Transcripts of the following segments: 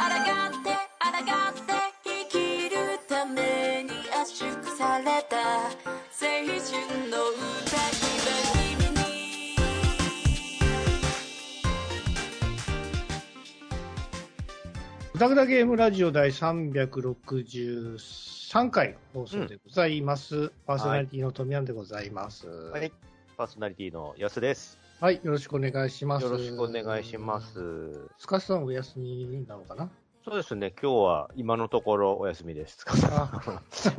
って抗って生きるために圧縮された青春の歌姫君にグダグダゲームラジオ第363回放送でございます。パーソナリティの富山でございます。は、はいい。パーソナリティの安です。よろしくお願いします。よろしくお願いしま。す。スカさんお休みなのかな？そうですね、今日は今のところお休みです。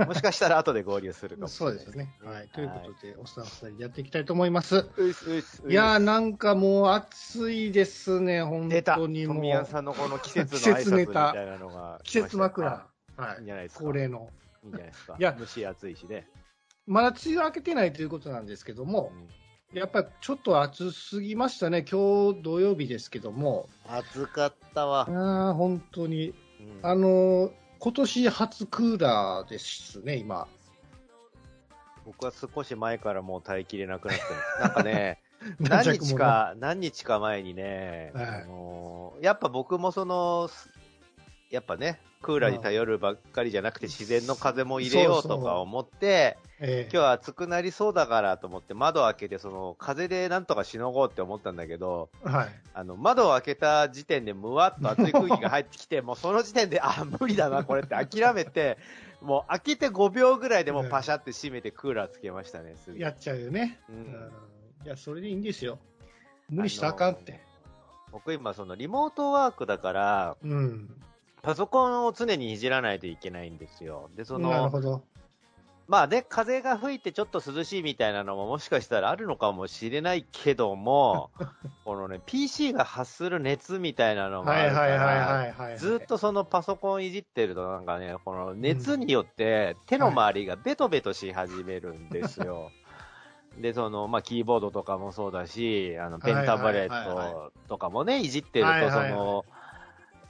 もしかしたら後で合流するかもしれない そうですよね。はい。ということで、おっさん二人でやっていきたいと思います。ういすういすいやー、なんかもう暑いですね、本当にもう。さんのこの季節の季挨拶みたいなのが季節枕。ははいいいんじゃないですか恒例の。いいんじゃないですか。いや蒸し暑いしね。まだ梅雨明けてないということなんですけども、やっぱりちょっと暑すぎましたね。今日土曜日ですけども。暑かったわ。ああ、本当に。うんあのー今年初クーラーですね、今。僕は少し前からもう耐えきれなくなってます。なんかね、何日か、何日か前にね、はいあのーやっぱ僕もその、すやっぱね、クーラーに頼るばっかりじゃなくて自然の風も入れようとか思って、え今日は暑くなりそうだからと思って窓を開けて、その風でなんとかしのごうって思ったんだけど、はい。あの、窓を開けた時点でむわっと暑い空気が入ってきて、もうその時点で、あ、無理だな、これって諦めて、もう開けて5秒ぐらいでもうパシャって閉めてクーラーつけましたね、すぐ。やっちゃうよね。ううんん。いや、それでいいんですよ。無理したらあかんって。僕今そのリモートワークだから、うん。パソコンを常にいじらないといけないんですよ。で、その、なるほど。まあね、風が吹いてちょっと涼しいみたいなのももしかしたらあるのかもしれないけども、このね、PC が発する熱みたいなのがあるかはいはいはいら、はいはい。ずっとそのパソコンいじってるとなんかね、この熱によって手の周りがベトベトし始めるんですよ。で、その、まあ、キーボードとかもそうだし、あの、ペンタブレットとかもね、いじってると、そはいはいはいの、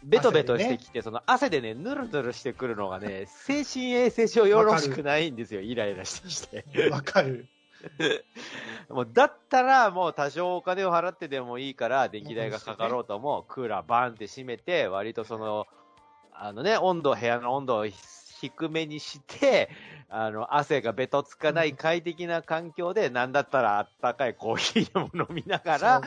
ベトベトしてきて、その汗でね、ぬるぬるしてくるのがね、精神衛生上よろしくないんですよ、イライラしてきて。わかる。もうだったら、もう多少お金を払ってでもいいから、電気代がかかろうとも、クーラーバーンって閉めて、割とその、あのね、温度、部屋の温度を低めにして、あの、汗がべとつかない快適な環境で、なんだったらあったかいコーヒーでも飲みながら、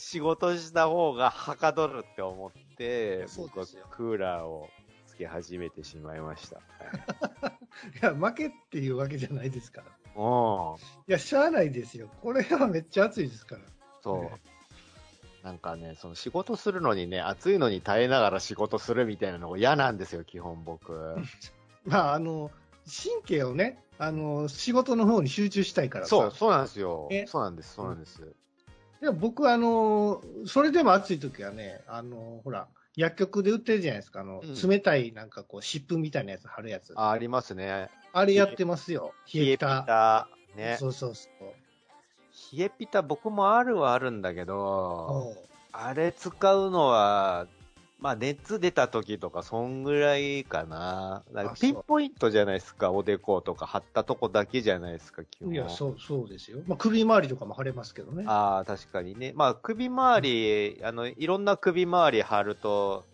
仕事した方がはかどるって思って、僕はクーラーをつけ始めてしまいました。いや、負けっていうわけじゃないですから。うん。いや、しゃあないですよ。これはめっちゃ暑いですから。そう。ねなんかね、その仕事するのにね、暑いのに耐えながら仕事するみたいなのが嫌なんですよ、基本僕。まあ、あの、神経をね、あの、仕事の方に集中したいからさそう、そうなんですよえ？そうなんです、そうなんです。でも僕はあの、それでも暑い時はね、あの、ほら、薬局で売ってるじゃないですか。あの、うん冷たいなんかこう、湿布みたいなやつ貼るやつ。ああ、ありますね。れやってますよ。冷えピタ。タ。ね。そうそうそう。冷えピタ僕もあるはあるんだけど、おうあれ使うのは、まあ熱出た時とか、そんぐらいかな。かピンポイントじゃないですか、おでことか貼ったとこだけじゃないですか、基本。いや、そう、そうですよ。まあ、首周りとかも腫れますけどね。ああ、確かにね。まあ、首周り、あの、いろんな首周り貼ると、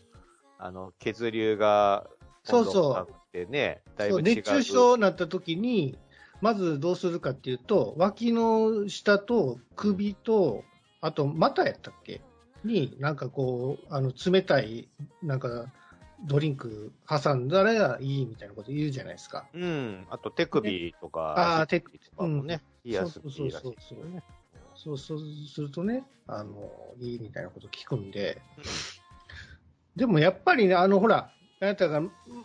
あの、血流が、そうそうね、だいぶ。熱中症になった時に、まずどうするかっていうと、脇の下と首と、あと股やったっけに、なんかこう、あの、冷たい、なんか、ドリンク挟んだらいいみたいなこと言うじゃないですか。うん。あと手首とか、あー足首とかもね、冷やすそうそうそうそうそうそうするとね、あの、いいみたいなこと聞くんで、でもやっぱりね、あの、ほら、あなたが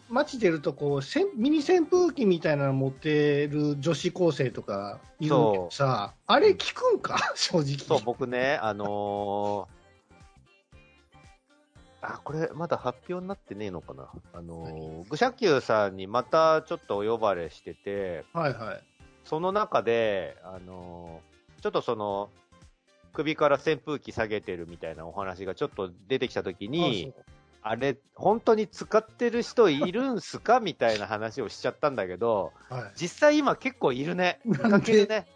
街出るとこう、せんミニ扇風機みたいなの持ってる女子高生とかいるけどさ、あれ聞くんか正直。そう、僕ね、あのーあ、これ、まだ発表になってねえのかな。あのー、愚者級さんにまたちょっとお呼ばれしてて、はいはい。その中で、あのーちょっとその、首から扇風機下げてるみたいなお話がちょっと出てきたときに、あれ、本当に使ってる人いるんすかみたいな話をしちゃったんだけど、はい実際今結構いるね。見かけるね。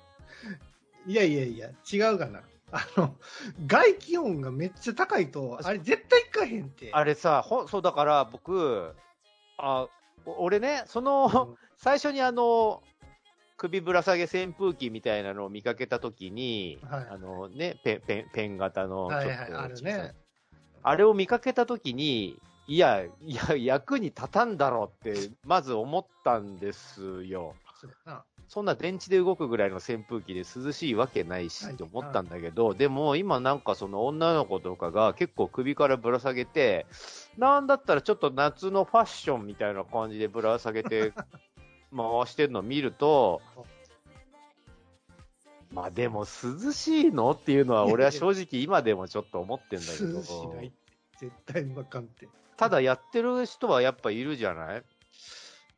いやいやいや、違うかな。あの、外気温がめっちゃ高いと、あれ絶対いかへんって。あれさ、ほんそうだから僕、あ、お俺ね、その、うん最初にあの、首ぶら下げ扇風機みたいなのを見かけたときに、はいあのね、ペン、ペン、ペン型の、はいはい、ちょっとあるね。あれを見かけたときに、いや、いや、役に立たんだろうって、まず思ったんですよ。そんな電池で動くぐらいの扇風機で涼しいわけないしはいと思ったんだけど、でも今なんかその女の子とかが結構首からぶら下げて、なんだったらちょっと夏のファッションみたいな感じでぶら下げて 回してるのを見ると、まあでも涼しいのっていうのは俺は正直今でもちょっと思ってんだけ涼しどないって、絶対わかんって。ただやってる人はやっぱいるじゃない？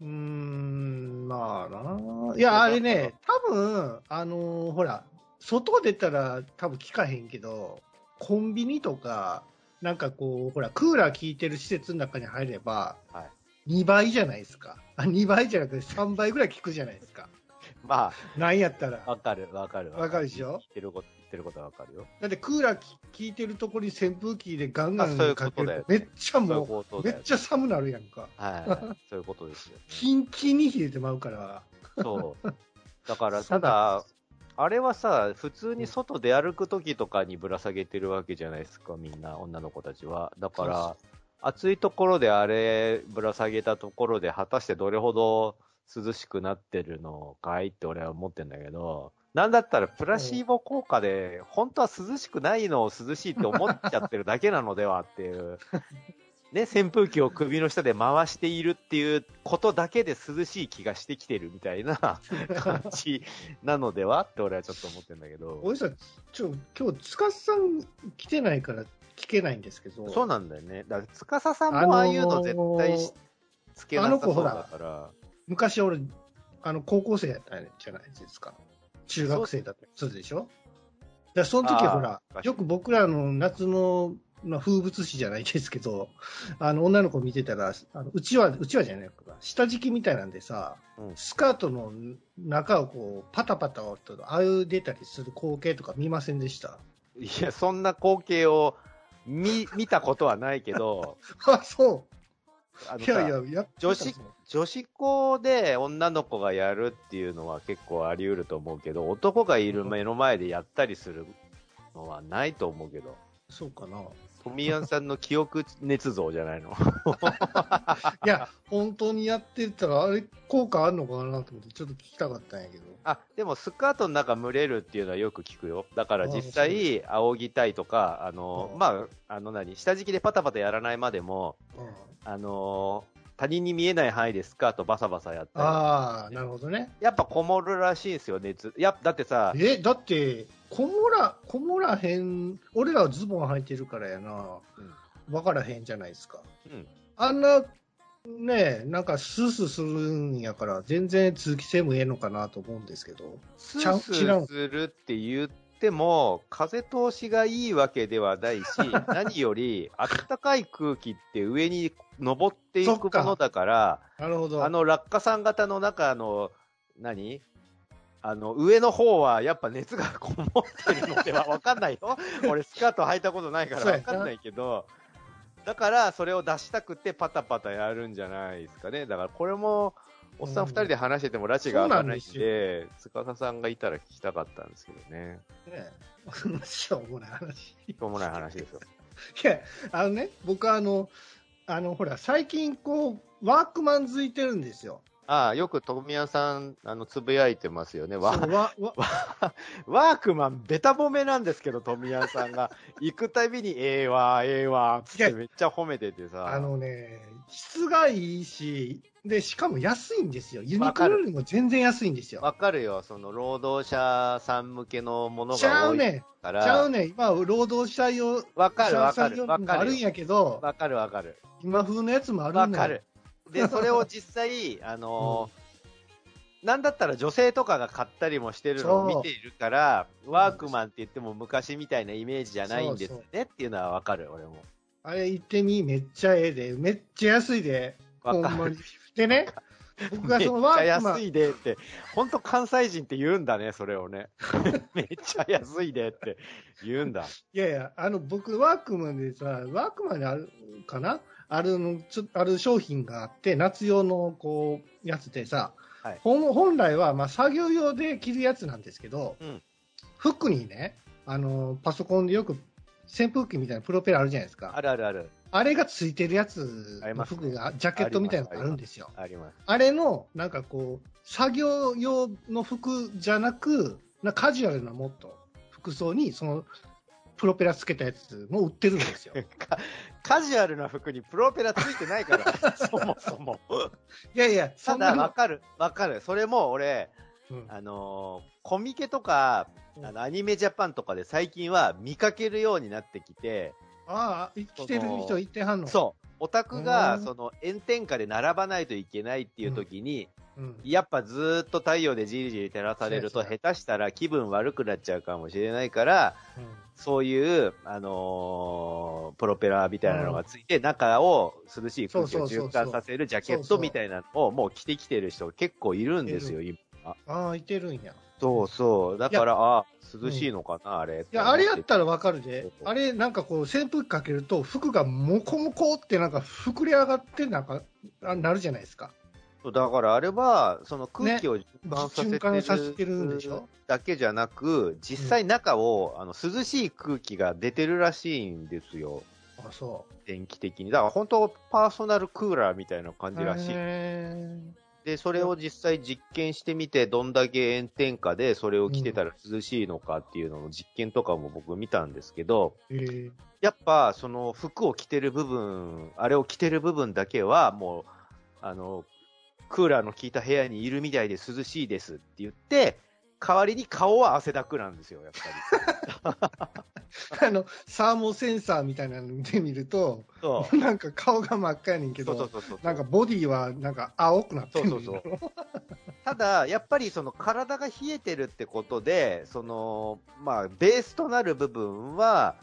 うーん、まあな。いや、あれね、多分、あのーほら、外出たら多分聞かへんけど、コンビニとか、なんかこう、ほら、クーラー効いてる施設の中に入れば、はい2倍じゃないですか。あ、2倍じゃなくて3倍ぐらい効くじゃないですか。まなんやったら。あ、わかるわかるわかるでしょ？言ってること、言ってることはわかるよ。だってクーラー効いてるところに扇風機でガンガンあそういうかことだよけると、めっちゃそういうもう、めことだよっちゃ寒なるやんか。はいはい、そういうことですよ、キンキンに冷えてまうから。そう。だから、ただ、あれはさ、普通に外出歩くときとかにぶら下げてるわけじゃないですか、みんな、女の子たちは。だから、暑いところであれぶら下げたところで、果たしてどれほど涼しくなってるのかいって俺は思ってんだけど、なんだったらプラシーボ効果で、本当は涼しくないのを涼しいって思っちゃってるだけなのではっていう。ね、扇風機を首の下で回しているっていうことだけで涼しい気がしてきてるみたいな 感じなのではって俺はちょっと思ってるんだけど。おじさん、ちょ、今日、つかさん来てないから聞けないんですけど、そうなんだよね。だから、司さんもああいうの絶対しつけなさそうだから。昔俺、あの、高校生やったじゃないですか。中学生だった。りするでしょ？その時ほらよく僕らの夏の、まあ、風物詩じゃないですけど、あの、女の子見てたら、あのうちは、うちはじゃないか、下敷きみたいなんでさ、うん。スカートの中をこう、パタパタとあう出たりする光景とか見ませんでした？いや、そんな光景を見、見たことはないけど、あ、そう。あのさいやいや、や女子女子校で女の子がやるっていうのは結構あり得ると思うけど、男がいる目の前でやったりするのはないと思うけど、そうかな。富谷さんの記憶捏造じゃないの？いや、本当にやってたら、あれ、効果あるのかなと思って、ちょっと聞きたかったんやけど。あ、でもスカートの中蒸れるっていうのはよく聞くよ。だから実際、仰ぎたいとか、あの、うんまあ、あの何、下敷きでパタパタやらないまでも、うんあの、他人に見えない範囲でスカートバサバサやったり。ああ、なるほどね。やっぱこもるらしいんですよ、熱。やだってさ、え、だって、こもら、こもらへん、俺らはズボン履いてるからやな。わからへんじゃないですか。うん。あんな、ねえ、なんかスースーするんやから、全然通気性もええのかなと思うんですけど。スースーするって言っても、風通しがいいわけではないし、何より、暖かい空気って上に登っていくものだから、なるほど。あの落下傘型の中の、何？あの、上の方はやっぱ熱がこもってるのではわかんないよ。俺スカート履いたことないからそうやなわかんないけど、だからそれを出したくてパタパタやるんじゃないですかね。だからこれも、おっさん二人で話してても拉致が開かないんそうなんで、司さんがいたら聞きたかったんですけどね。ねえ しょうもない話。しょうもない話ですよ。いや、あのね、僕はあの、あの、ほら、最近こう、ワークマンづいてるんですよ。ああ、よく富谷さん、あの、つぶやいてますよね。わわわ ワークマン、ベタ褒めなんですけど、富谷さんが。行くたびに、ええわ、ええわ、つってめっちゃ褒めててさ。あのね、質がいいし、で、しかも安いんですよ。ユニクロよりも全然安いんですよ。わかるよ、その、労働者さん向けのものちゃが多いうねん。から。ちゃうねん。今、労働者用、わかるわかる者わかるもあるんやけど、わかるわかる。今風のやつもあるのよわかる。。で、それを実際、あのーなんだったら女性とかが買ったりもしてるのを見ているから、うワークマンって言っても昔みたいなイメージじゃないんですねっていうのはわかる、俺も。あれ行ってみ、めっちゃええで、めっちゃ安いで、わかる。でね、僕がそのワークマン安いでって、本当関西人って言うんだね、それをね。めっちゃ安いでって言うんだ。いやいや、あの、僕、ワークマンでさ、ワークマンにあるかなあるの、ちょある商品があって、夏用の、こう、やつでさ、はい本本来は、まあ、作業用で着るやつなんですけど、うん服にね、あの、パソコンでよく、扇風機みたいなプロペラあるじゃないですか。あるあるある。あれがついてるやつの服が、ジャケットみたいなのがあるんですよ。あります。あれの、なんかこう、作業用の服じゃなく、なカジュアルなもっと服装に、その、プロペラつけたやつも売ってるんですよ。かカジュアルな服にプロペラついてないから、そもそも。いやいや、ただ、そんなわかる、わかる。それも俺、うんあのーコミケとか、うんあの、アニメジャパンとかで最近は見かけるようになってきて、ああ、来てる人いてはんの？そう。オタクうが、んその、炎天下で並ばないといけないっていう時に、う。うん。やっぱずーっと太陽でじりじり照らされると、下手したら気分悪くなっちゃうかもしれないから、そういう、あのープロペラみたいなのがついて、中を涼しい空気を循環させるジャケットみたいなのをもう着てきてる人結構いるんですよ、今。ああ、いてるんや。そうそう。だから、あ涼しいのかな、あれ。いや、あれやったらわかるであれ、なんかこう、扇風機かけると、服がモコモコってなんか膨れ上がって、なんか、あなるじゃないですか。だからあれは、その空気を循環させてる,、んでしょ？だけじゃなく、実際中を、あの涼しい空気が出てるらしいんですよ。あ、そ電気的に。だから本当パーソナルクーラーみたいな感う。じらしい。へで、それを実際実験してみて、どんだけ炎天下でそれを着てたら涼しいのかっていうのの実験とかも僕見たんですけど、ーへやっぱその服を着てる部分、あれを着てる部分だけはもう、あの、クーラーの効いた部屋にいるみたいで涼しいですって言って、代わりに顔は汗だくなんですよ、やっぱり。あの、サーモセンサーみたいなので見ると。なんか顔が真っ赤やねんけそうど、そうそうそう。なんかボディはなんか青くなってるそうそうそう。ただ、やっぱりその体が冷えてるってことで、その、まあ、ベースとなる部分は、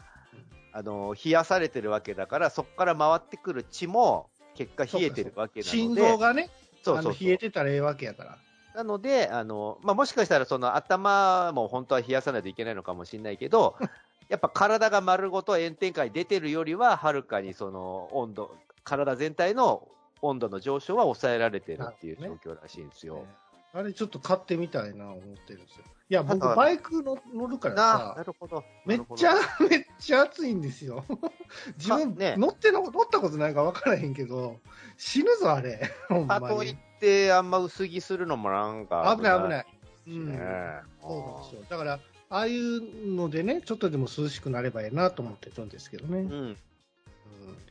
あの、冷やされてるわけだから、そこから回ってくる血も、結果冷えてるわけなので。心臓がね、そうそう冷えてたらええわけやから。なので、あの、まあ、もしかしたらその頭も本当は冷やさないといけないのかもしれないけど、やっぱ体が丸ごと炎天下に出てるよりは、はるかにその温度、体全体の温度の上昇は抑えられてるっていう状況らしいんですよ。あれちょっと買ってみたいな思ってるんですよ。いや、僕バイクの乗るからななさ、るほど。めっちゃめっちゃ暑いんですよ。自分、かね乗っての、乗ったことないから分からへんけど、死ぬぞ、あれ。ほんまど。かといっに。て、あんま薄着するのもなんか危ない危ない。うしん。ね。そうなんですよ。だから、ああいうのでね、ちょっとでも涼しくなればいいなと思ってるんですけどね。ううん、ん。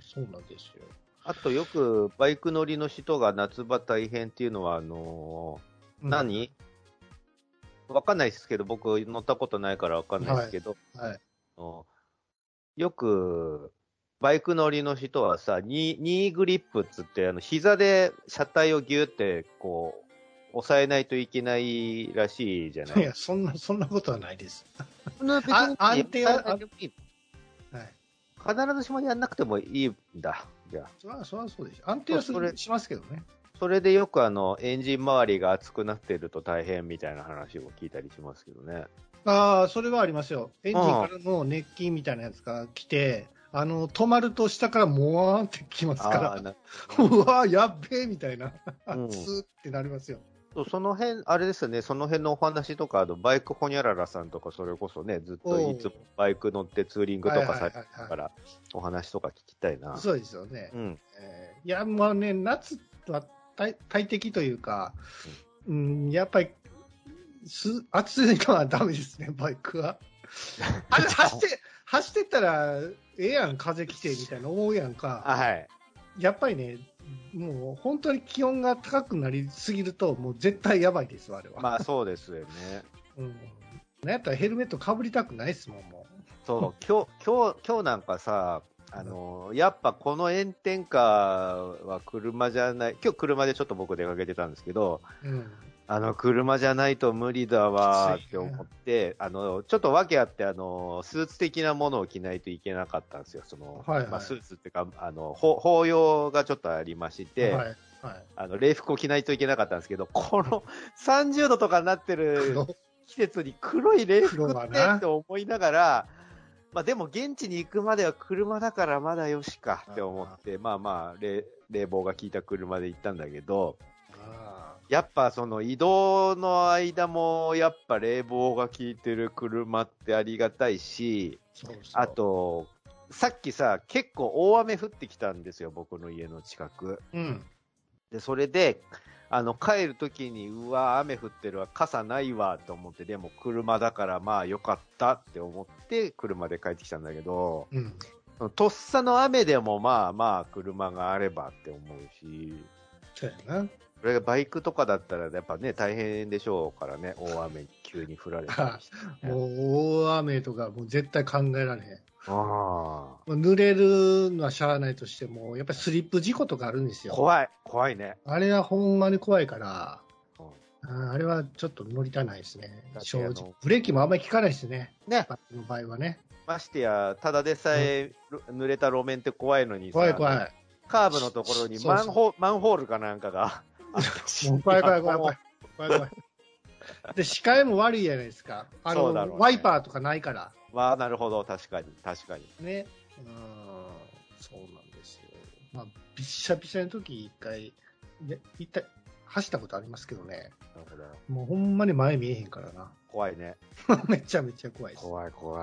そうなんですよ。あとよくバイク乗りの人が夏場大変っていうのは、あのーうん何？わかんないですけど、僕乗ったことないからわかんないですけど、はい。あのよく、バイク乗りの人はさ、ニーニーグリップっつって、あの、膝で車体をギュって、こう、押さえないといけないらしいじゃないいや、そんな、そんなことはないです。別にあ安定は。必ずしもやんなくてもいいんだ。じゃあ。そりゃ、そりゃそうでしょ。安定はすそれるしますけどね。それでよくあの、エンジン周りが熱くなってると大変みたいな話を聞いたりしますけどね。ああ、それはありますよ。エンジンからの熱気みたいなやつが来て、あの、止まると下からモワーンってきますから、うわー、やっべえみたいな、うんってなりますよ。その辺、あれですよね、その辺のお話とか、あのバイクホニャララさんとか、それこそね、ずっといつもバイク乗ってツーリングとかされてたから、お話とか聞きたいな。そうですよね。うん。えーいや、まあね、夏は大大敵というか、うん、やっぱり、す暑いのはダメですね、バイクは。あれ、走って、走ってったら、ええやん、風来て、みたいな思うやんか。あはい。やっぱりね、もう本当に気温が高くなりすぎると、もう絶対やばいですわ、あれは。まあそうですよね。うん。なんやったらヘルメットかぶりたくないですもん、もそう、今日、今日、今日なんかさ、あの、やっぱこの炎天下は車じゃない、今日車でちょっと僕出かけてたんですけど、う。うん。あの、車じゃないと無理だわって思って、あの、ちょっと訳あって、あの、スーツ的なものを着ないといけなかったんですよ。その、はいはいまあ、スーツっていうか、あの、ほ法要がちょっとありまして、はい。はい。あの、礼服を着ないといけなかったんですけど、この 30度とかになってる黒季節に黒い礼服黒ってって思いながら、まあでも現地に行くまでは車だからまだよしかって思って、まあまあ冷、冷房が効いた車で行ったんだけど、あやっぱその移動の間もやっぱ冷房が効いてる車ってありがたいし、ーそうそうあ、と、さっきさ、結構大雨降ってきたんですよ、僕の家の近く。うん。で、それで、あの、帰るときに、うわ、雨降ってるわ、傘ないわ、と思って、でも車だから、まあよかったって思って、車で帰ってきたんだけど、うん。とっさの雨でも、まあまあ、車があればって思うし、そうやな。これがバイクとかだったら、やっぱね、大変でしょうからね、大雨に急に降られたりして、ね。もう大雨とかもう絶対考えられへん。あもう濡れるのはしゃあないとしても、やっぱりスリップ事故とかあるんですあ、よ。怖い、怖いね。あれはほんまに怖いから、うんあれはちょっと乗りたないですね正直。ブレーキもあんまり効かないですね。ね、バの場合はね。ましてや、ただでさえ、濡れた路面って怖いのにさ、怖い怖い。カーブのところにそうそうマンホマンホールかなんかが怖い怖い怖い怖いや。怖い怖い。で、視界も悪いじゃないですか。あの、ワイパーとかないから。まあ、なるほど、確かに、確かに。ね。うん、そうなんですよ。まあ、びっしゃびしゃの時一回、で、一体、走ったことありますけどね。なるほど。もうほんまに前見えへんからな。怖いね。めちゃめちゃ怖いです。怖い、怖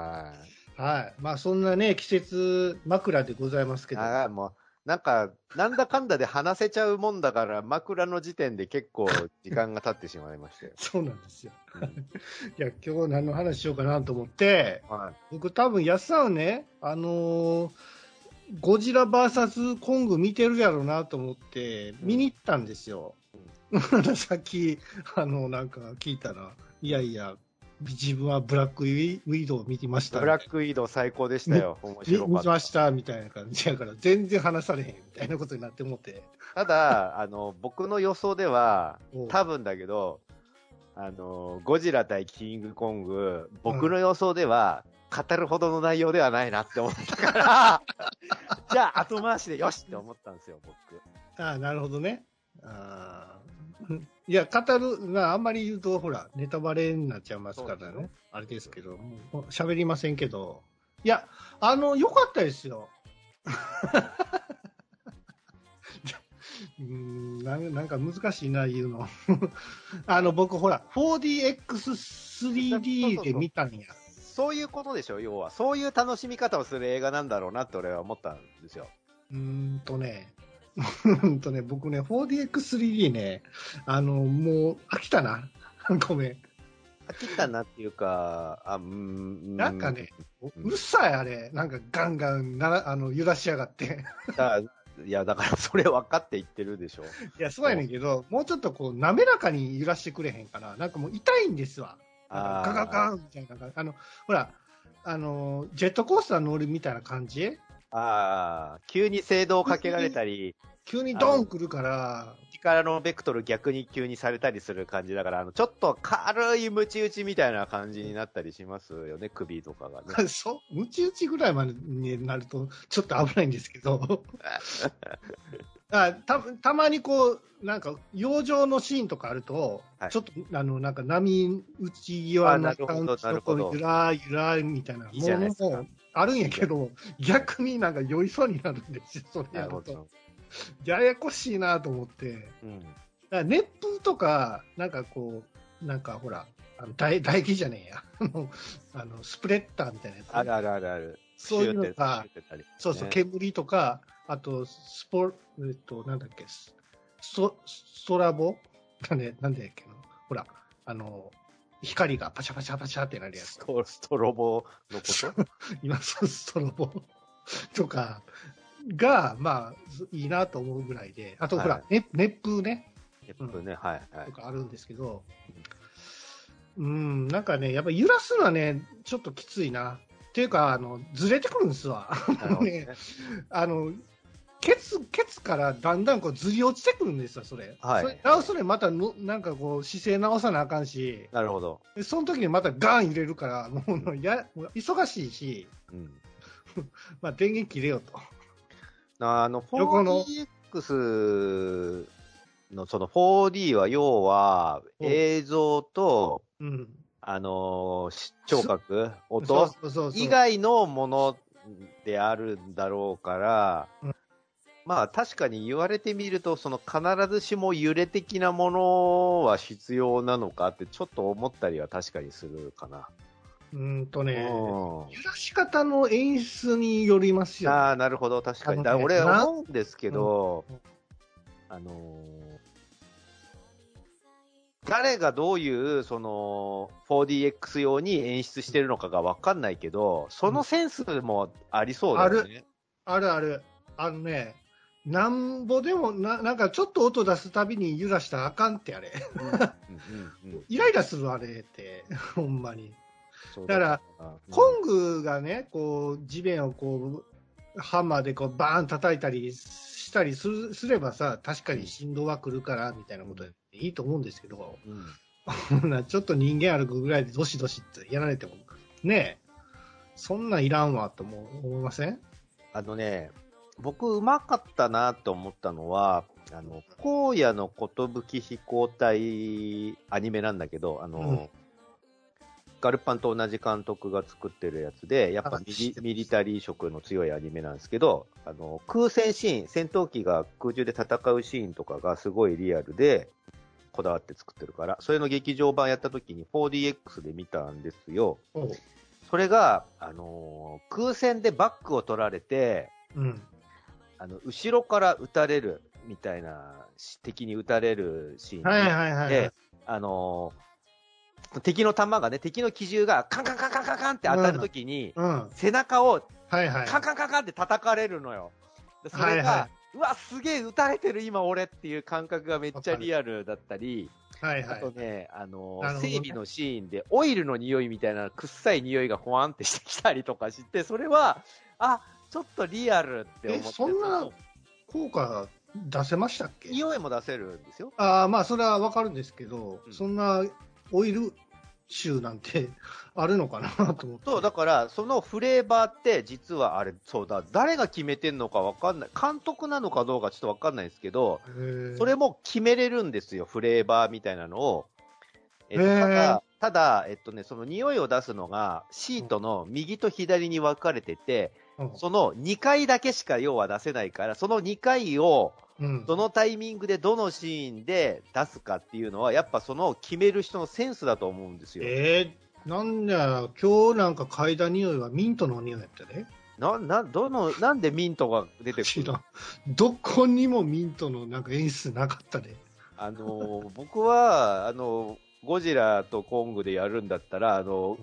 い。はい。まあ、そんなね、季節枕でございますけど。ああ、もう、なんか、なんだかんだで話せちゃうもんだから、枕の時点で結構時間が経ってしまいましたよ。そうなんですよ。うん いや、今日何の話しようかなと思って、はい。僕多分安さんはね、あのーゴジラ VS コング見てるやろうなと思って、見に行ったんですよ。さっき、あの、なんか聞いたら、いやいや、自分はブラックウィドウを見てました。ブラックウィード最高でしたよ。面見白かった。見ましたみたいな感じやから、全然話されへんみたいなことになって思って。ただ、あの、僕の予想では多分だけど、あの、ゴジラ対キングコング、僕の予想では、語るほどの内容ではないなって思ったから、じゃあ後回しでよしって思ったんですよ、僕。ああ、なるほどね。ああ。いや、語る、まあ、あんまり言うと、ほら、ネタバレになっちゃいますからね。あれですけど、喋りませんけど。いや、あの、良かったですよ。うーんなんなんか難しいな、言うの。あの、僕、ほら、4DX3D で見たんや。そういうことでしょ、要は。そういう楽しみ方をする映画なんだろうなって俺は思ったんですよ。うーんとね、うーんとね、僕ね、4DX3D ね、あの、もう飽きたな。ごめん。飽きたなっていうか、あ、うーん。なんかね、うるさい、あれ。なんかガンガンならあの揺らしやがって。だいや、だからそれ分かって言ってるでしょ。いや、そうやねんけど、もうちょっとこう、滑らかに揺らしてくれへんかな。なんかもう痛いんですわ。ガガガンみたいな。あの、ほら、あの、ジェットコースター乗るみたいな感じああ、急に制動をかけられたり、急にドン来るから、力のベクトル逆に急にされたりする感じだから、あの、ちょっと軽いムチ打ちみたいな感じになったりしますよね、首とかがね。そう、ムチ打ちぐらいまでになると、ちょっと危ないんですけど。あたたまにこう、なんか、養生のシーンとかあると、はい。ちょっと、あの、なんか、波打ち際のあなるほど感じのなるほど。こうゆらゆらみたいな、いいじゃないですか。もうあるんやけど、逆になんか酔いそうになるんですよ、それやると。ど。ややこしいなと思って。うん。だから熱風とか、なんかこう、なんかほら、あの唾唾液じゃねえや。あのスプレッターみたいなやつ。あるあるあるある。そういうのがシューってシューってたりそうそう、ね煙とか、あと、スポ、えっと、なんだっけ、ストラボ？なんで、なんでやっけな？ほら、あの、光がパシャパシャパシャってなるやつ。ス。トストロボのこと？今、そうストロボ。とかが、まあ、いいなと思うぐらいで、あと、ほら、はね熱風ね、やっぱね、はいはい。とかあるんですけど、うん、なんかね、やっぱ揺らすのはね、ちょっときついな。っていうか、あの、ずれてくるんですわ。なるほどね あの、ケツ、ケツからだんだんこうずり落ちてくるんですよ、それ。はいそれ直すね、またの、なんかこう、姿勢直さなあかんし、なるほど。でその時にまたガン入れるから、もう、や、もう忙しいし、うん。まあ、電源切れようと。あの、横の 4DX のその 4D は要はうん映像と、うん。あのーし聴覚、音以外のものであるんだろうから、うんまあ確かに言われてみると、その必ずしも揺れ的なものは必要なのかってちょっと思ったりは確かにするかな。うんとね、うん揺らし方の演出によりますよ、ね。ああ、なるほど、確かに。だ俺な思うんですけど、うんあのー誰がどういう、その、4DX 用に演出してるのかがわかんないけど、そのセンスもありそうだよね。あるある。あのね、なんぼでもな、なんかちょっと音出すたびに揺らしたらあかんってあれ。イライラするあれって、ほんまに。だから、うん。コングがね、こう、地面をこう、ハンマーでこう、バーン叩いたりしたりするすればさ、確かに振動は来るから、みたいなことでいいと思うんですけど、うん。なちょっと人間歩くぐらいでどしどしってやられても、ねえ、そんなんいらんわとも思いません？あのね、僕、うまかったなと思ったのは、あの、荒野の寿飛行隊アニメなんだけど、あの、うんガルパンと同じ監督が作ってるやつで、やっぱあミリミリタリー色の強いアニメなんですけど、あの、空戦シーン、戦闘機が空中で戦うシーンとかがすごいリアルで、こだわって作ってるから、それの劇場版やった時に 4DX で見たんですよ。それが、あのー空戦でバックを取られて、うん。あの、後ろから撃たれるみたいな、し敵に撃たれるシーンはいはいはい、はでい。、あのー敵の弾がね、敵の機銃がカンカンカンカンカンカンって当たるときに、うん。背中を。カンカンカンカンって叩かれるのよ。でそれが、はいはうわ、すげえ撃たれてる今俺っていう感覚がめっちゃリアルだったり、はいはいあと。ね、あのー整備のシーンでオイルの匂いみたいな臭い匂いがほわんってしてきたりとかして、それは、あ、ちょっとリアルって思って。えそんな効果出せましたっけ？匂いも出せるんですよ。ああ、まあ、それはわかるんですけど、うんそんなオイル臭なんて あるのかなと思って。そう、だから、そのフレーバーって、実はあれ、そうだ、誰が決めてんのかわかんない。監督なのかどうかちょっとわかんないですけど、それも決めれるんですよ、フレーバーみたいなのを。えっと、ただ、ただ、えっとね、その匂いを出すのが、シートの右と左に分かれてて、うんその2回だけしか要は出せないから、その2回を、うんどのタイミングでどのシーンで出すかっていうのは、やっぱその決める人のセンスだと思うんですよ。えー、なんだ、今日なんか嗅いだ匂いはミントの匂いやったね。な、な、どの、なんでミントが出てくる。どこにもミントのなんか演出なかったね。あのー、僕は、あのー、ゴジラとコングでやるんだったら、あのー、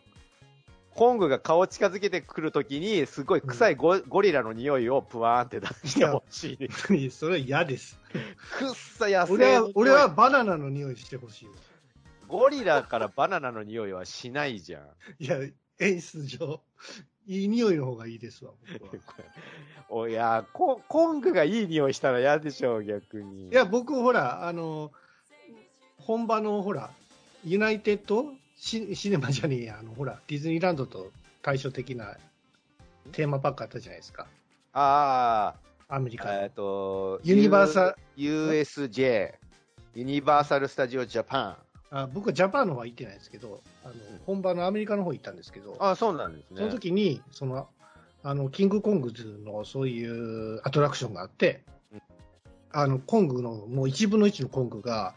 コングが顔近づけてくるときに、すごい臭いゴ,、ゴリラの匂いをプワーンって出してほしいです。それは嫌です。くっさ野生の俺は俺はバナナの匂いしてほしいわ。ゴリラからバナナの匂いはしないじゃん。いや、演出上、いい匂いの方がいいですわ、僕は。おいやコ、コングがいい匂いしたら嫌でしょ、逆に。いや、僕、ほら、あの、本場の、ほら、ユナイテッドシシネマじゃねえや、あの、ほら、ディズニーランドと対照的なテーマパークあったじゃないですか。ああ、アメリカの。えっと、ユニバーサ U- USJ、ユニバーサル・スタジオ・ジャパン。あ僕はジャパンの方は行ってないですけど、あの本場のアメリカの方行ったんですけど、あそうなんですね。その時に、その、あの、キングコングズのそういうアトラクションがあってうん、あの、コングの、もう1分の1のコングが、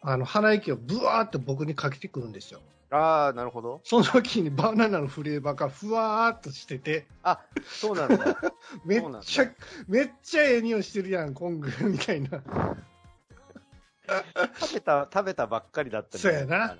あの、鼻息をブワーって僕にかけてくるんですよ。ああ、なるほど。その時に バナナのフレーバーがふわーっとしてて、あ、そうなんだ。めっちゃ、めっちゃええ匂いしてるやん、コング、みたいな。食べた、食べたばっかりだったんそうやな。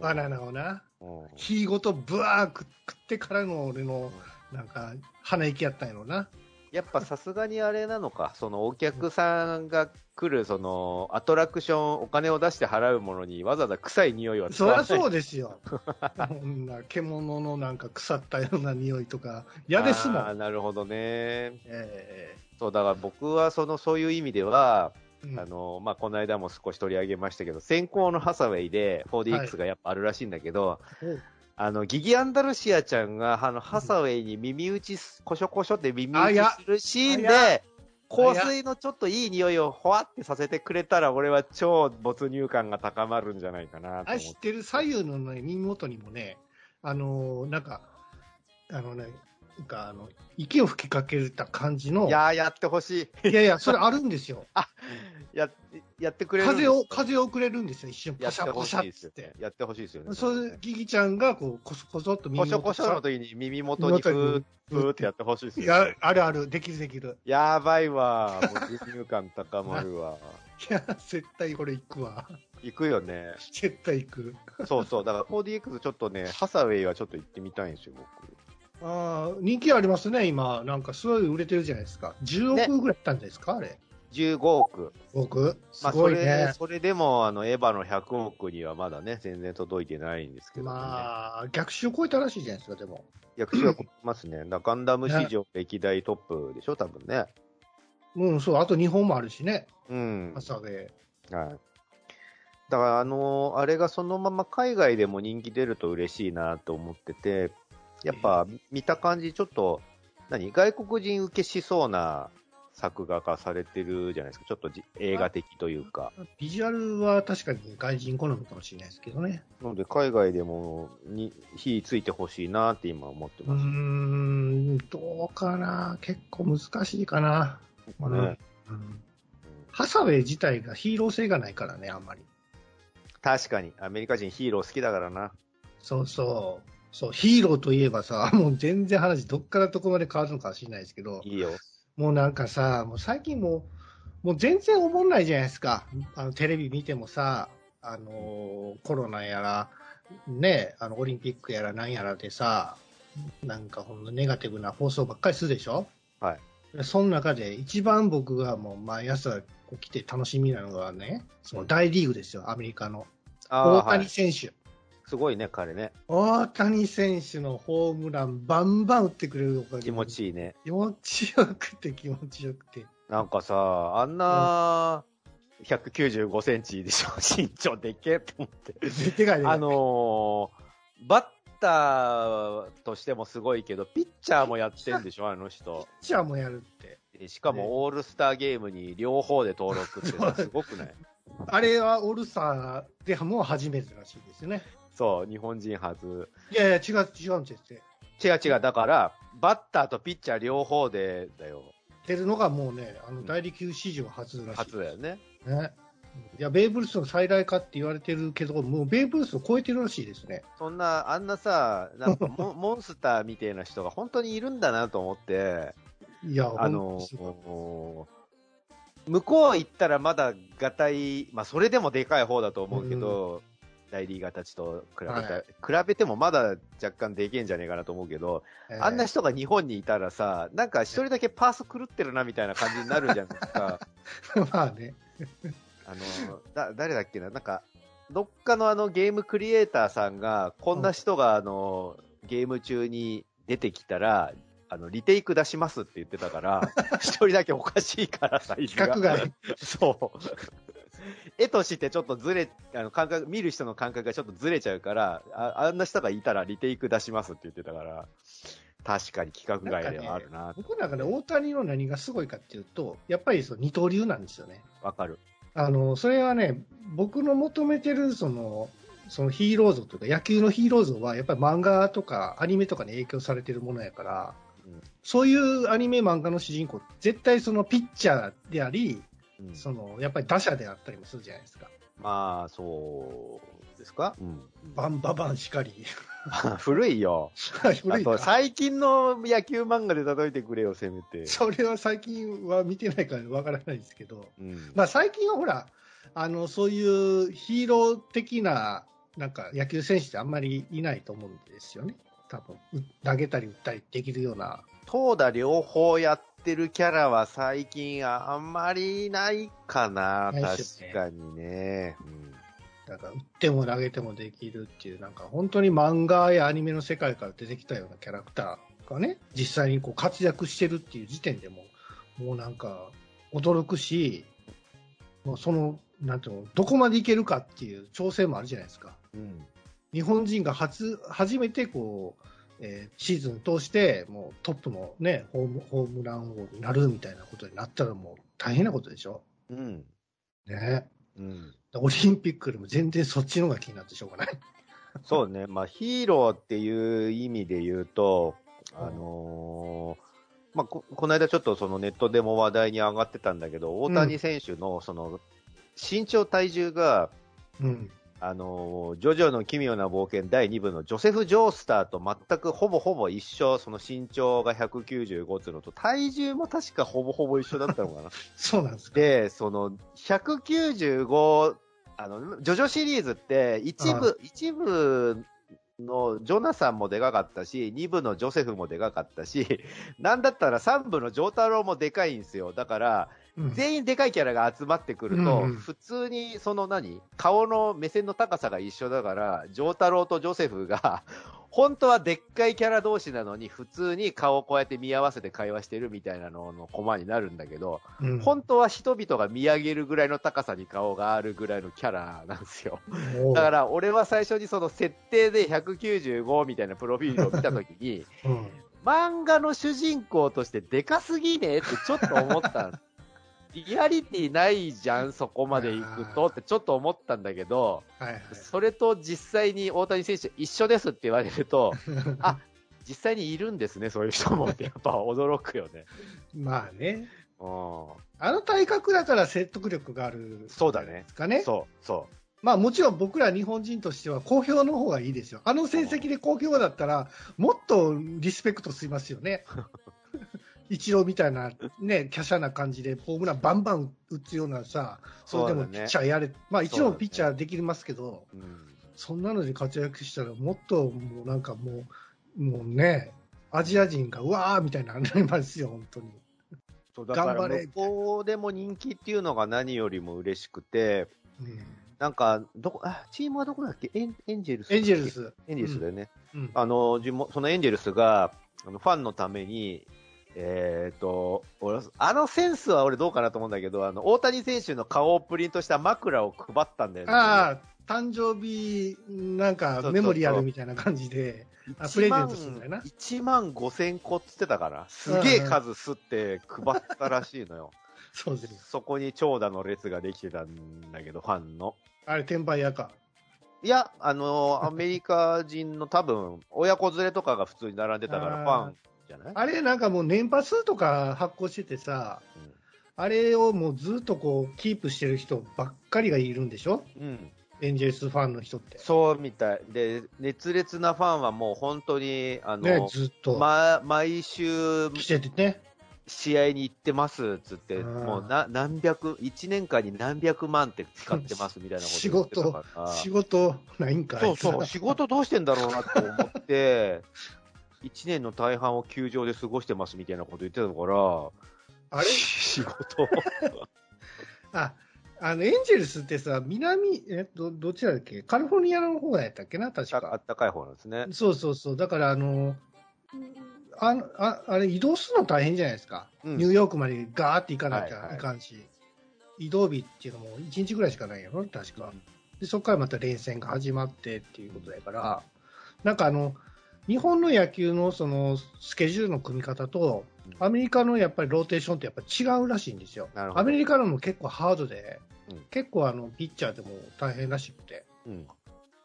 バナ。ナナをな、うん火ごとブワー食食ってからの俺の、なんか、鼻息やったんやろな。やっぱさすがにあれなのか、そのお客さんが来る、そのアトラクション、お金を出して払うものにわざわざ臭い匂いは使そりゃ。そうですよ。こんな獣のなんか腐ったような匂いとか、嫌ですもん。なるほどね。えそう、だから僕はその、そういう意味では、えうんあの、まあ、この間も少し取り上げましたけど、先行のハサウェイで 4DX がやっぱあるらしいんだけど、おあの、ギギアンダルシアちゃんが、あの、ハサウェイに耳打ちす、コショコショって耳打ちするシーンで、香水のちょっといい匂いをほわってさせてくれたら、俺は超没入感が高まるんじゃないかな。あれ知っててる左右の、ね、耳元にもね、あのーなんか、あのね、なんかあの、息を吹きかけた感じの、いやー、やってほしい。いやいや、それあるんですよ。や、やってくれる風を、風を送れるんですよ、一瞬、パシやってほャパシャっしいですよつって。。やってほしいですよね。それ、ギギちゃんが、こう、こそこそっと耳こしょこしょのさ時に耳元にふーふーってやってほしいですよ、いやね。、あるある、できるできる。やばいわ。もう没入感高まるわ。いや、絶対これ行くわ。行くよね。絶対行く。そうそう。だから 4DX ちょっとね、ハサウェイはちょっと行ってみたいんですよ、僕。ああ、人気ありますね、今。なんかすごい売れてるじゃないですか。10億ぐらいいったんですか、あれ。15億。僕。すまあ、それ、ね。それでも、あの、エヴァの100億にはまだね、全然届いてないんですけど、ね。まあ、逆襲を超えたらしいじゃないですか、でも。役所は超えますね。ガンダム史上歴代トップでしょ、多分ね。うん、そう、あと日本もあるしね、うん。朝で。はい。だから、あのあれがそのまま海外でも人気出ると嬉しいなと思ってて、やっぱ見た感じ、ちょっと、何、外国人受けしそうな作画化されてるじゃないですか。ちょっとじ映画的というか。ビジュアルは確かに外人好みかもしれないですけどね。なので、海外でもに火ついてほしいなって今思ってます。ん、どうかな。結構難しいかな。ねうんハサウェイ自体がヒーロー性がないからね、あんまり。確かに、アメリカ人ヒーロー好きだからな。そうそう。そう、ヒーローといえばさ、もう全然話どっからどこまで変わるのかは知れないですけど、いいよ。もうなんかさ、もう最近もう、もう全然思んないじゃないですか。あの、テレビ見てもさ、あのーコロナやら、ね、あの、オリンピックやらなんやらでさ、なんかほんとネガティブな放送ばっかりするでしょ？はい。その中で一番僕がもう毎朝起きて楽しみなのがね、その大リーグですよ、アメリカの。大。谷選手。すごいね、彼ね。大谷選手のホームラン、バンバン打ってくれるおかげで気持ちいいね。気持ちよくて気持ちよくて。なんかさ、あんな、195センチでしょ、身長でっけ？えと思って。でかいね。あのー、バッターとしてもすごいけど、ピッチャーもやってんでしょ、あの人。ピッチャーもやるって。でしかもオールスターゲームに両方で登録ってさすごくないあれはオールスターでも初めてらしいですよね。そう、日本人初。いやいや、違う、違うんですって。違う違う、だから、バッターとピッチャー両方でだよ。出るのがもうね、あの、大力球史上初らしい。初だよね。ね。いや、ベーブ・ルースの再来かって言われてるけど、もうベーブ・ルースを超えてるらしいですね。そんな、あんなさ、なんかモ モンスターみたいな人が本当にいるんだなと思って、いや、あのほんとすご向こう行ったらまだがたい、まあそれでもでかい方だと思うけど、大リーガーたちと比べた、はい比べてもまだ若干でけえんじゃねえかなと思うけど、いえーあんな人が日本にいたらさ、なんか一人だけパース狂ってるなみたいな感じになるじゃないですか。まあね。あの、だ、誰だっけな？なんか、どっかのあのゲームクリエイターさんが、こんな人があの、ゲーム中に出てきたら、あの、リテイク出しますって言ってたから、一人だけおかしいから、サイズが。そう。絵としてちょっとずれ、あの、感覚、見る人の感覚がちょっとずれちゃうから、ああんな人がいたらリテイク出しますって言ってたから、確かに規格外ではあるな、僕なんかね、大谷の何がすごいかっていうと、やっぱりその二刀流なんですよね。わかる。あの、それはね、僕の求めてる、その、そのヒーロー像というか、野球のヒーロー像は、やっぱり漫画とかアニメとかに影響されてるものやから、うんそういうアニメ漫画の主人公、絶対そのピッチャーであり、うんその、やっぱり打者であったりもするじゃないですか。まあ、そうですか？うん。バンババンしかり。古いよ。古い最近の野球漫画で例えてくれよ、せめて。それは最近は見てないからわからないですけど、うん。まあ最近はほら、あの、そういうヒーロー的な、なんか野球選手ってあんまりいないと思うんですよね。多分、う投げたり打ったりできるような。投打両方やってるキャラは最近ああんまりないかな、ないっすよね確かにね。だから、打っても投げてもできるっていう、なんか本当に漫画やアニメの世界から出てきたようなキャラクターがね、実際にこう活躍してるっていう時点でも、もうなんか驚くし、もうその、なんていうの、どこまでいけるかっていう挑戦もあるじゃないですか。うん。うん。日本人が初、初めてこう、えーシーズン通してもうトップの、ね、ホームホームラン王になるみたいなことになったらもう大変なことでしょ？うん。ね。うん。オリンピックよりも全然そっちの方が気になってしょうがない。そうね。まあ、ヒーローっていう意味で言うと、あのーまあ、こ、この間ちょっとそのネットでも話題に上がってたんだけど、大谷選手のその、身長体重が、うん。あのージョジョの奇妙な冒険第2部のジョセフ・ジョースターと全くほぼほぼ一緒、その身長が195っていうのと、体重も確かほぼほぼ一緒だったのかな。そうなんですか。で、その、195、あの、ジョジョシリーズって、一は部、一部のジョナサンもでかかったし、二部のジョセフもでかかったし、なんだったら三部のジョータロウもでかいんですよ。だから、うん全員でかいキャラが集まってくると、普通にその何顔の目線の高さが一緒だから、ジョータロウとジョセフが、本当はでっかいキャラ同士なのに、普通に顔をこうやって見合わせて会話してるみたいなののコマになるんだけど、うん。本当は人々が見上げるぐらいの高さに顔があるぐらいのキャラなんですよ。だから俺は最初にその設定で195みたいなプロフィールを見たときに、うん。漫画の主人公としてでかすぎねえってちょっと思ったんです。リアリティないじゃん、そこまで行くとってちょっと思ったんだけど、はいはい。それと実際に大谷選手一緒ですって言われると、あ、実際にいるんですね、そういう人もって やっぱ驚くよね。まあね。うん。あの体格だから説得力がある。そうだねかね。そう、そう。まあもちろん僕ら日本人としては公表の方がいいですよ。あの成績で公表だったら、もっとリスペクトしますよね。一郎みたいな、ね、華奢な感じで、ホームランバンバン打つようなさ、それでもそうだねピッチャーやれ、まあ一郎そうだねもピッチャーできますけど、うんそんなので活躍したら、もっともうなんかもう、もうね、アジア人がうわーみたいになりますよ、本当に。そうだから頑張れ向こうでも人気っていうのが何よりも嬉しくて、うんなんか、どこ、あ、チームはどこだっけ？エンエンジェルス。エンジェル。ス。エンジェルスだよね。うんあの、地元そのエンジェルスが、あのファンのために、えっ、と、俺、あのセンスは俺どうかなと思うんだけど、あの、大谷選手の顔をプリントした枕を配ったんだよね。ああ、誕生日、なんかメモリアルみたいな感じで、あプレゼントするんだよな1万5千個っつってたから、すげえ数吸って配ったらしいのよ。そうです。そこに長蛇の列ができてたんだけど、ファンの。あれ、転売屋か。いや、あのーアメリカ人の多分、親子連れとかが普通に並んでたから、ファンじゃない？あれ、なんかもう年パスとか発行しててさ、あれをもうずっとこう、キープしてる人ばっかりがいるんでしょ？うん。うんエンジェルスファンの人って。そうみたい。で、熱烈なファンはもう本当に、あの、ね、ずっとま、毎週来ててね。試合に行ってますっつって、うんもうな何百、1年間に何百万って使ってますみたいなこと言ってたから。仕事ないんかそうそう、仕事どうしてんだろうなって思って、1年の大半を球場で過ごしてますみたいなこと言ってたから、あれ？仕事。あ、あの、エンジェルスってさ、南、え、ど、どちらだっけ？カリフォルニアの方やったっけな？確ああか。ったかい方なんですね。そうそうそう。だから、あの、あのああれ、移動するの大変じゃないですか？うん。ニューヨークまでガーって行かなきゃはいはい。いかんし、移動日っていうのも1日ぐらいしかないやろ確か。で、そこからまた連戦が始まってっていうことだから、なんかあの、日本の野球のそのスケジュールの組み方と、アメリカのやっぱりローテーションってやっぱ違うらしいんですよ。アメリカのも結構ハードで、うん結構あの、ピッチャーでも大変らしくて。うん。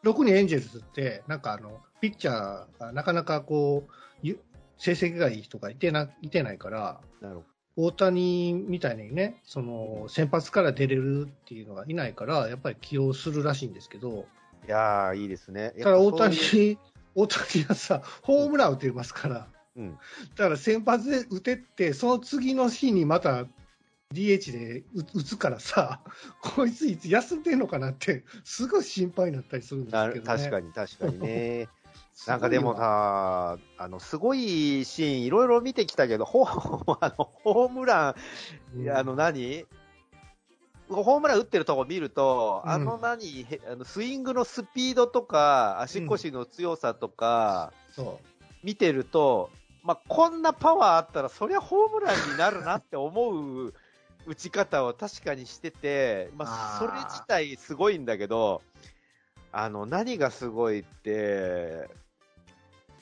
特にエンジェルスって、なんかあの、ピッチャーがなかなかこう、ゆ成績がいい人がいてな、いてないから、大谷みたいにね、その、先発から出れるっていうのがいないから、やっぱり起用するらしいんですけど、ど。いやー、いいですね。ただ大谷大谷はさ、ホームラン打てますから、うん。だから先発で打てって、その次の日にまた DH で打打つからさ、こいついつ休んでんのかなって、すごい心配になったりするんでなすけどね。確かに確かにね。なんかでもさ、あの、すごいシーンいろいろ見てきたけど、ほあのホームラン、うんあの何？ホームラン打ってるとこ見ると、うん。あの何、へあのスイングのスピードとか、足腰の強さとか、そ見てると、まあ、こんなパワーあったら、そりゃホームランになるなって思う打ち方を確かにしてて、まあ、それ自体すごいんだけど、あの、何がすごいって、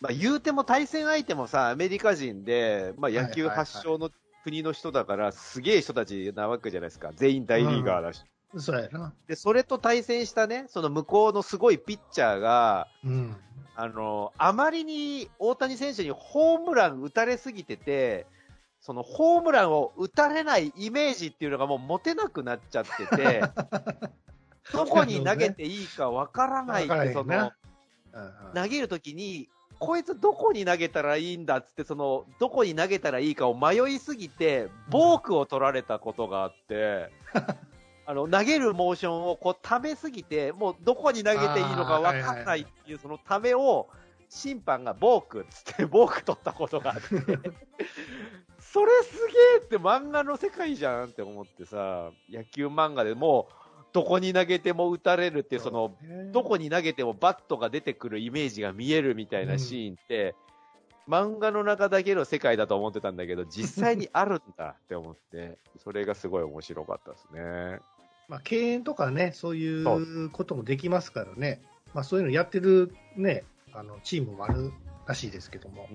まあ、言うても対戦相手もさ、アメリカ人で、まあ、野球発祥の国の人だから、すげえ人たちなわけじゃないですか。全員大リーガーだし。そうやな。で、それと対戦したね、その向こうのすごいピッチャーが、うん。あの、あまりに大谷選手にホームラン打たれすぎてて、そのホームランを打たれないイメージっていうのがもう持てなくなっちゃってて、どこに投げていいかわからないって、その投げるときに、こいつどこに投げたらいいんだっつって、その、どこに投げたらいいかを迷いすぎて、ボークを取られたことがあって、あの、投げるモーションをこう、ためすぎて、もうどこに投げていいのかわかんないっていう、そのためを、審判がボークっつって、ボーク取ったことがあって、それすげえって漫画の世界じゃんって思ってさ、野球漫画でもう、どこに投げても打たれるっていう、その、ねどこに投げてもバットが出てくるイメージが見えるみたいなシーンって、漫画の中だけの世界だと思ってたんだけど、実際にあるんだって思って、それがすごい面白かったですね。まあ、敬遠とかね、そういそううこともできますからね。まあ、そういうのやってるね、あの、チームもあるらしいですけども。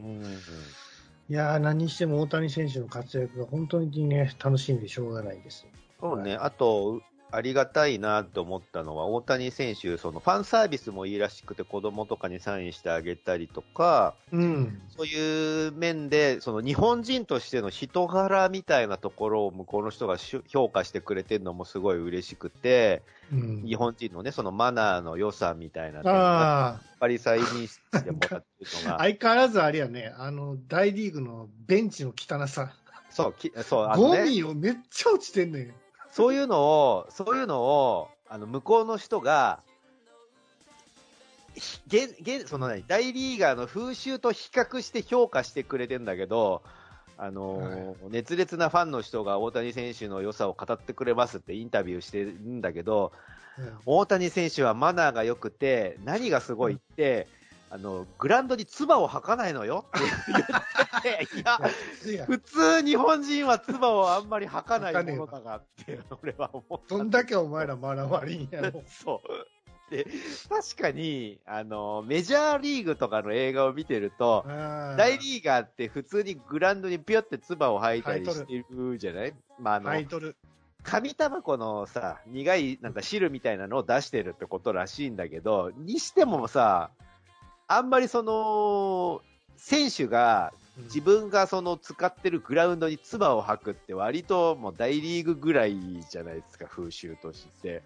いやー、何にしても大谷選手の活躍が本当にね、楽しんでしょうがないです。そうね、あと、ありがたいなと思ったのは、大谷選手、そのファンサービスもいいらしくて、子供とかにサインしてあげたりとか、うん。そういう面で、その日本人としての人柄みたいなところを向こうの人がし評価してくれてるのもすごい嬉しくて、うん、日本人のね、そのマナーの良さみたいなやっあぱり再認識してもらってるのあ、が、相変わらずあれやね、あの、大リーグのベンチの汚さ。そう、きそう、あのね、ゴミをめっちゃ落ちてんねん。そういうのを、そういうのを、あの、向こうの人が、ひげげその何、大リーガーの風習と比較して評価してくれてんだけど、あのー熱烈なファンの人が大谷選手の良さを語ってくれますってインタビューしてるんだけど、大谷選手はマナーが良くて、何がすごいって、あの、グラウンドに唾を吐かないのよって言ってて、いや、普通日本人は唾をあんまり吐かないものだがって、俺は思った。どんだけお前らマナー悪いんやろ。そう。で、確かに、あの、メジャーリーグとかの映画を見てると、大大リーガーって普通にグラウンドにピュって唾を吐いたりしてるじゃない？まあ、あの。紙タバコのさ、苦いなんか汁みたいなのを出してるってことらしいんだけど、にしてもさ、あんまりその、選手が自分がその使ってるグラウンドに唾を吐くって割ともう大リーグぐらいじゃないですか、風習として。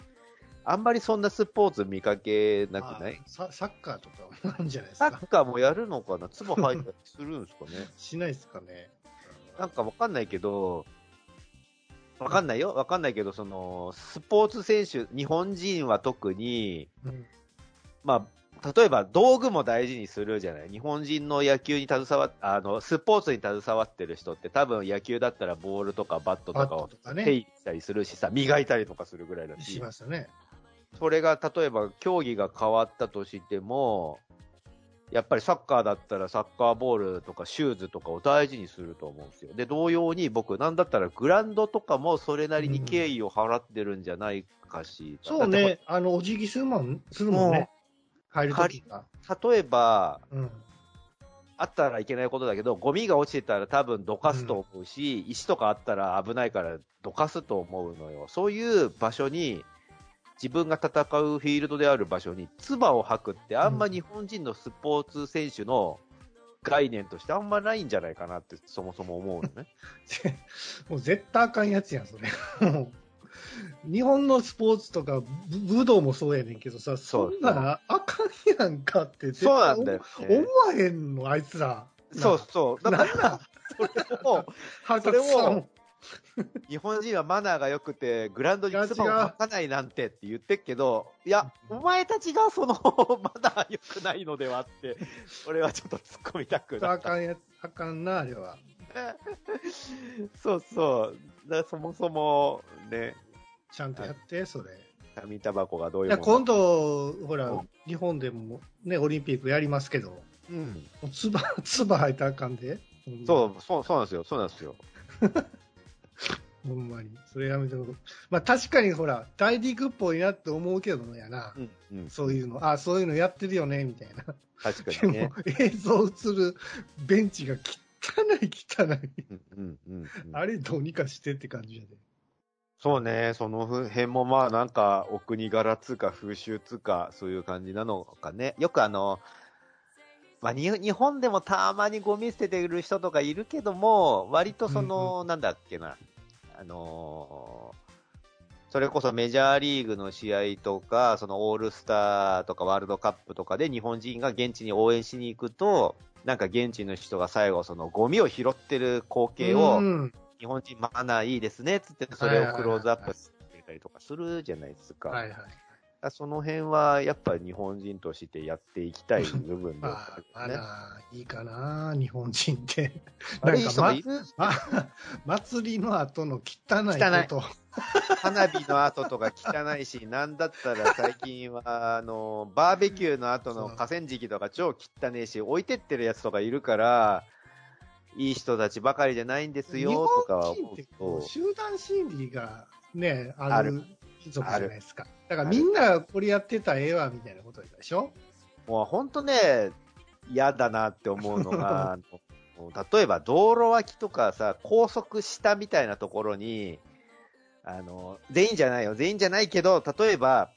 あんまりそんなスポーツ見かけなくない？あササッカーとかもなんじゃないですサか。ッカーもやるのかな？唾吐いたりするんですかね？しないですかね。なんかわかんないけど、わかんないよ。わかんないけど、その、スポーツ選手、日本人は特に、うんまあ、例えば道具も大事にするじゃない。日本人の野球に携わっ、あの、スポーツに携わってる人って多分野球だったらボールとかバットとバかを手入れしたりするしさ、磨いたりとかするぐらいだしし、ますよね。それが例えば競技が変わったとしても、やっぱりサッカーだったらサッカーボールとかシューズとかを大事にすると思うんですよ。で、同様に僕、なんだったらグラウンドとかもそれなりに敬意を払ってるんじゃないかし。そうね、あの、お辞儀するもん、するもんね。入るときが。例えば、うん。あったらいけないことだけど、ゴミが落ちてたら多分どかすと思うし、石とかあったら危ないからどかすと思うのよ。そういう場所に、自分が戦うフィールドである場所に唾を吐くってあんま日本人のスポーツ選手の概念としてあんまないんじゃないかなってそもそも思うのね。もう絶対あかんやつやん、それ。日本のスポーツとか、ぶ武道もそうやねんけどさ、そんなあかんやんかってそうなんだよ、思ね。わへんの、あいつら。そうそう。だなから、なそれを、腹それを日本人はマナーが良くて、グラウンドに唾を吐かないなんてって言ってっけど、いや、お前たちがその マナー良くないのではって、俺はちょっと突っ込みたくなった。あかんやつ、あかんな、あれは。そうそう。だそもそも、ね、ちゃんとやって、それ。紙タバコがどういうものか。度、ほらうん、日本でもね、オリンピックやりますけど、もうん。うつば、つば吐いたらあかんで。そう、そう、そうなんですよ。そうなんですよ。ほんまに。それやめてもまあ確かにほら、大陸っぽいなって思うけどのやな。うん、うん。そういうの、あ、そういうのやってるよね、みたいな。確かでにねも。、映像映るベンチが汚い汚い。うん、うん、うんうん。あれどうにかしてって感じやで。そうね、その辺もまあなんか、お国柄つうか風習つうか、そういう感じなのかね。よくあの、まあ、に日本でもたまにゴミ捨ててる人とかいるけども、割とその、なんだっけな、あのーそれこそメジャーリーグの試合とか、そのオールスターとかワールドカップとかで日本人が現地に応援しに行くと、なんか現地の人が最後そのゴミを拾ってる光景を、うん日本人マナーいいですねっつって、それをクローズアップしてたりとかするじゃないですか。はいはい。その辺はやっぱ日本人としてやっていきたい部分でまはあ、あるよね。まだいいかな、日本人って。なんか、ま祭りの後の汚いこと。花火の後とか汚いし、なんだったら最近は、あの、バーベキューの後の河川敷とか超汚いし、置いてってるやつとかいるから、いい人たちばかりじゃないんです日よ、とかは思うと。集団心理がね、あるある民族じゃないですか。だからみんなこれやってたらええわみたいなことでしょ？もう本当ね、嫌だなって思うのが、例えば道路脇とかさ、高速下みたいなところに、あの、全員じゃないよ、全員じゃないけど、例えば、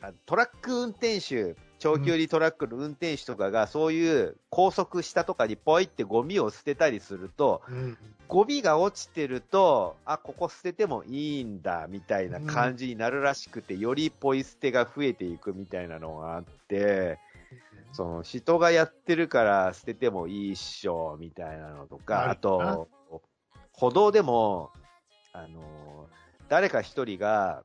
あトラック運転手、長距離トラックの運転手とかが、そういう高速下とかにポイってゴミを捨てたりすると、うん。ゴミが落ちてると、あ、ここ捨ててもいいんだ、みたいな感じになるらしくて、よりポイ捨てが増えていくみたいなのがあって、その人がやってるから捨ててもいいっしょ、みたいなのとか、あと、歩道でも、あの、誰か一人が、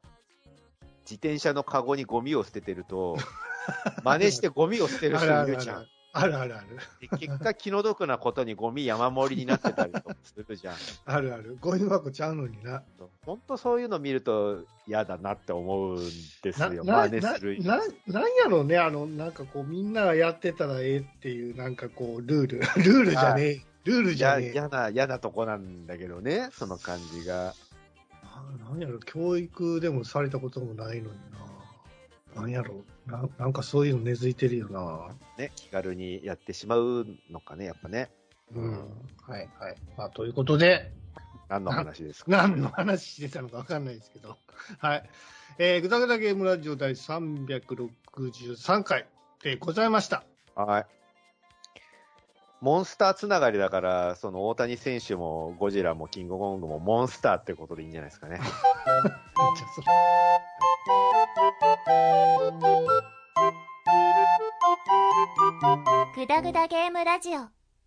自転車のカゴにゴミを捨ててると、真似してゴミを捨てる人いるじゃん。あるあるある。で結果気の毒なことにゴミ山盛りになってたりとかするじゃん。あるある。ゴミ箱ちゃうのにな。本当そういうの見ると嫌だなって思うんですな、よ。な、真似する。な、ななんやろうね、あの、なんかこう、みんながやってたらええっていう、なんかこう、ルール。ルールじゃねえ。ルールじゃやねえ。嫌な、嫌なとこなんだけどね、その感じが。ななんやろ、教育でもされたこともないのにな。なんやろ、ななんかそういうの根付いてるよな。ね、気軽にやってしまうのかね、やっぱね。うん。はいはい。まあ、ということで、何の話ですか？何の話してたのかわかんないですけど。はい。えー、ぐだぐだゲームラジオ第363回でございました。はい。モンスターつながりだから、その大谷選手もゴジラもキングコングもモンスターってことでいいんじゃないですかね。グダグダゲームラジオ